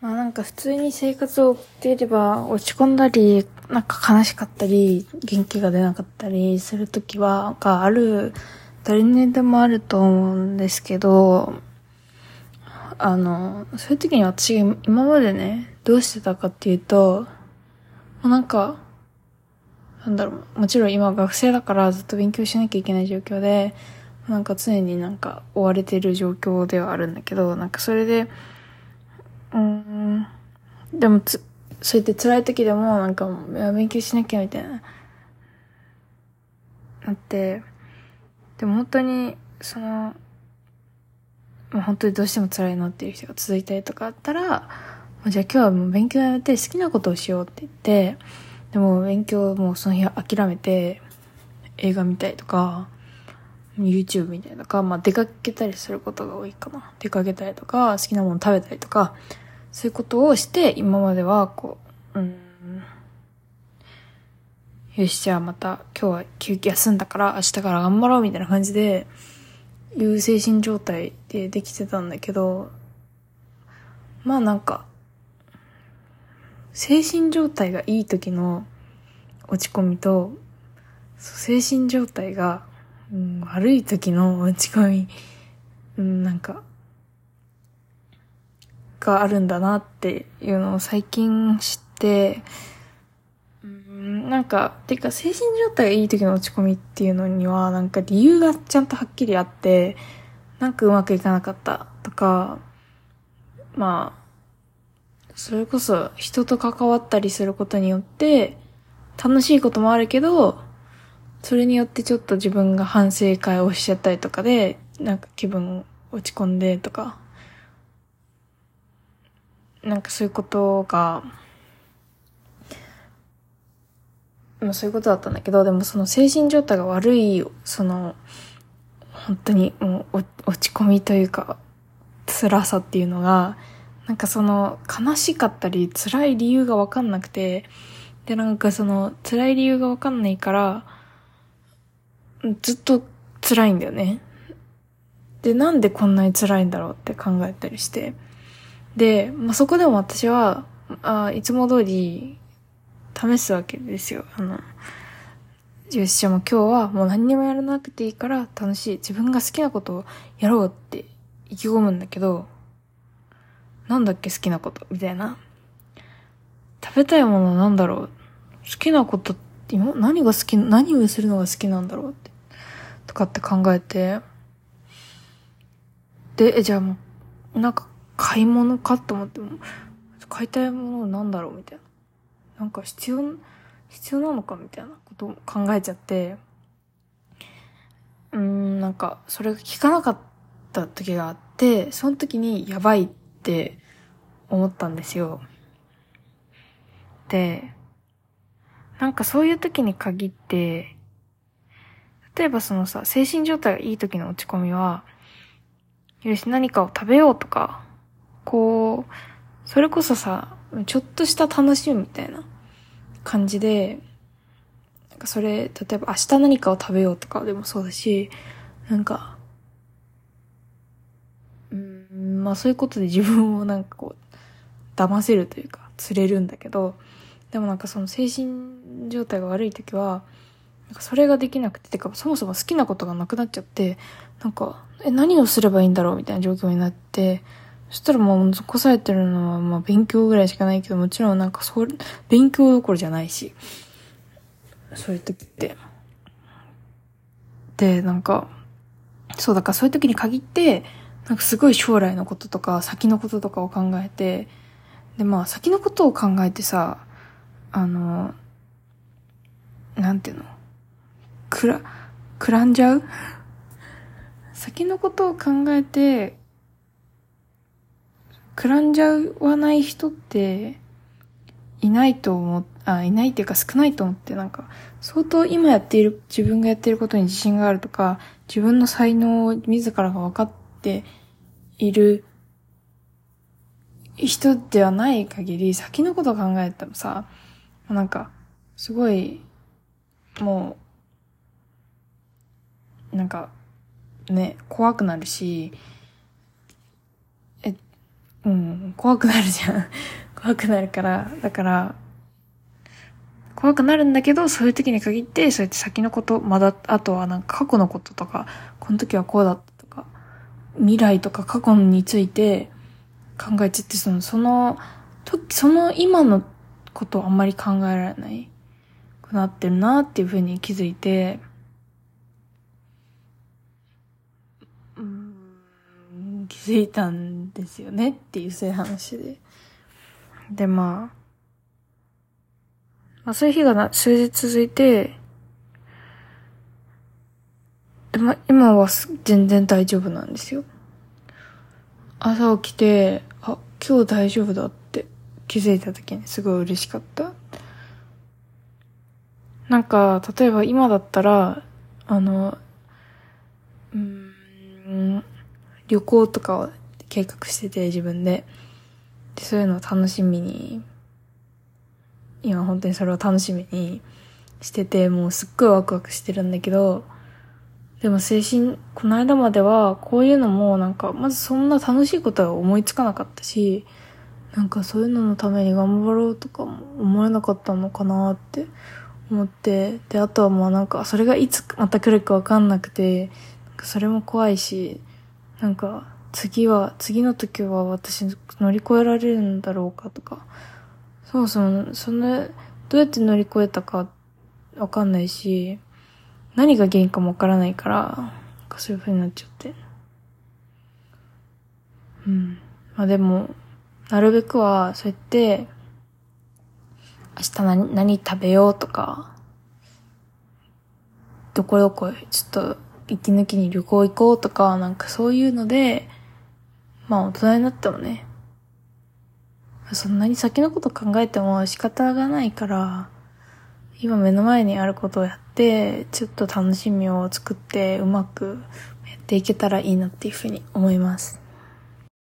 まあなんか普通に生活を送っていれば落ち込んだり、なんか悲しかったり、元気が出なかったりするときは、がある、誰にでもあると思うんですけど、あの、そういう時に私が今までね、どうしてたかっていうと、もうなんか、なんだろう、もちろん今学生だからずっと勉強しなきゃいけない状況で、なんか常になんか追われてる状況ではあるんだけど、なんかそれで、うん、でもつ、そうやって辛い時でもなんか勉強しなきゃみたいな、なって、でも本当に、その、まあ、本当にどうしても辛いなっていう人が続いたりとかあったら、じゃあ今日はもう勉強やめて好きなことをしようって言って、でも勉強もうその日諦めて、映画見たりとか、YouTube みたいとか、まあ出かけたりすることが多いかな。出かけたりとか、好きなもの食べたりとか、そういうことをして、今まではこう、うん、よし、じゃあまた今日は休憩休んだから明日から頑張ろうみたいな感じで、いう精神状態でできてたんだけど、まあなんか、精神状態がいい時の落ち込みと、精神状態が、うん、悪い時の落ち込み、うん、なんか、があるんだなっていうのを最近知って、うん、なんか、てか精神状態がいい時の落ち込みっていうのには、なんか理由がちゃんとはっきりあって、なんかうまくいかなかったとか、まあ、それこそ人と関わったりすることによって、楽しいこともあるけど、それによってちょっと自分が反省会をしちゃったりとかで、なんか気分落ち込んでとか、なんかそういうことが、まあそういうことだったんだけど、でもその精神状態が悪い、その、本当にもう落ち込みというか、辛さっていうのが、なんかその悲しかったり辛い理由がわかんなくて、でなんかその辛い理由がわかんないから、ずっと辛いんだよね。で、なんでこんなに辛いんだろうって考えたりして。で、まあ、そこでも私は、あいつも通り試すわけですよ。あの、よし、じゃあもう今日はもう何にもやらなくていいから楽しい。自分が好きなことをやろうって意気込むんだけど、なんだっけ好きなことみたいな。食べたいものなんだろう好きなことって今何が好き、何をするのが好きなんだろうって。とかって考えて。で、え、じゃあもう、なんか買い物かと思っても、買いたいものなんだろうみたいな。なんか必要、必要なのかみたいなことを考えちゃって、うん、なんか、それが聞かなかった時があって、その時にやばいって思ったんですよ。で、なんかそういう時に限って、例えばそのさ、精神状態がいい時の落ち込みは、よし、何かを食べようとか、こう、それこそさ、ちょっとした楽しみみたいな感じで、なんかそれ、例えば明日何かを食べようとかでもそうだし、なんか、うん、まあそういうことで自分を なんかこう、騙せるというか、釣れるんだけど、でもなんかその精神状態が悪い時は、なんかそれができなくて、てかそもそも好きなことがなくなっちゃって、なんか、え、何をすればいいんだろうみたいな状況になって、そしたらもう残されてるのはまあ勉強ぐらいしかないけど、もちろんなんかそう、勉強どころじゃないし、そういう時って。で、なんか、そうだからそういう時に限って、なんかすごい将来のこととか先のこととかを考えて、でまあ先のことを考えてさ、あの、なんていうの？くら、くらんじゃう？先のことを考えてくらんじゃわない人っていないと思あ、いないっていうか少ないと思って、なんか、相当今やっている、自分がやっていることに自信があるとか、自分の才能を自らが分かっている人ではない限り、先のことを考えてもさ、なんか、すごい、もう、なんか、ね、怖くなるし、ううん、怖くなるじゃん。怖くなるから、だから、怖くなるんだけど、そういう時に限って、そうやって先のこと、まだ、あとはなんか過去のこととか、この時はこうだったとか、未来とか過去について考えちゃって、その、その、時、その今のことをあんまり考えられないなってるなっていうふうに気づいて、うん、気づいたんですよねっていうそういう話で。で、まあ、まあそういう日がな数日続いて、でも今は全然大丈夫なんですよ。朝起きて、あ、今日大丈夫だって気づいた時にすごい嬉しかった。なんか、例えば今だったら、あの、うん、旅行とかを計画してて自分で。で、そういうのを楽しみに今本当にそれを楽しみにしてて、もうすっごいワクワクしてるんだけど、でも精神、この間まではこういうのもなんか、まずそんな楽しいことは思いつかなかったし、なんかそういうののために頑張ろうとかも思えなかったのかなって思って、で、あとはもうなんかそれがいつまた来るかわかんなくて、それも怖いし、なんか次は、次の時は私乗り越えられるんだろうかとか、そうそう、その、どうやって乗り越えたかわかんないし、何が原因かもわからないから、かそういう風になっちゃって。うん。まあでも、なるべくは、そうやって、明日何、何食べようとか、どこどこ、ちょっと、息抜きに旅行行こうとか、なんかそういうので、まあ大人になってもね、そんなに先のこと考えても仕方がないから、今目の前にあることをやって、ちょっと楽しみを作ってうまくやっていけたらいいなっていうふうに思います。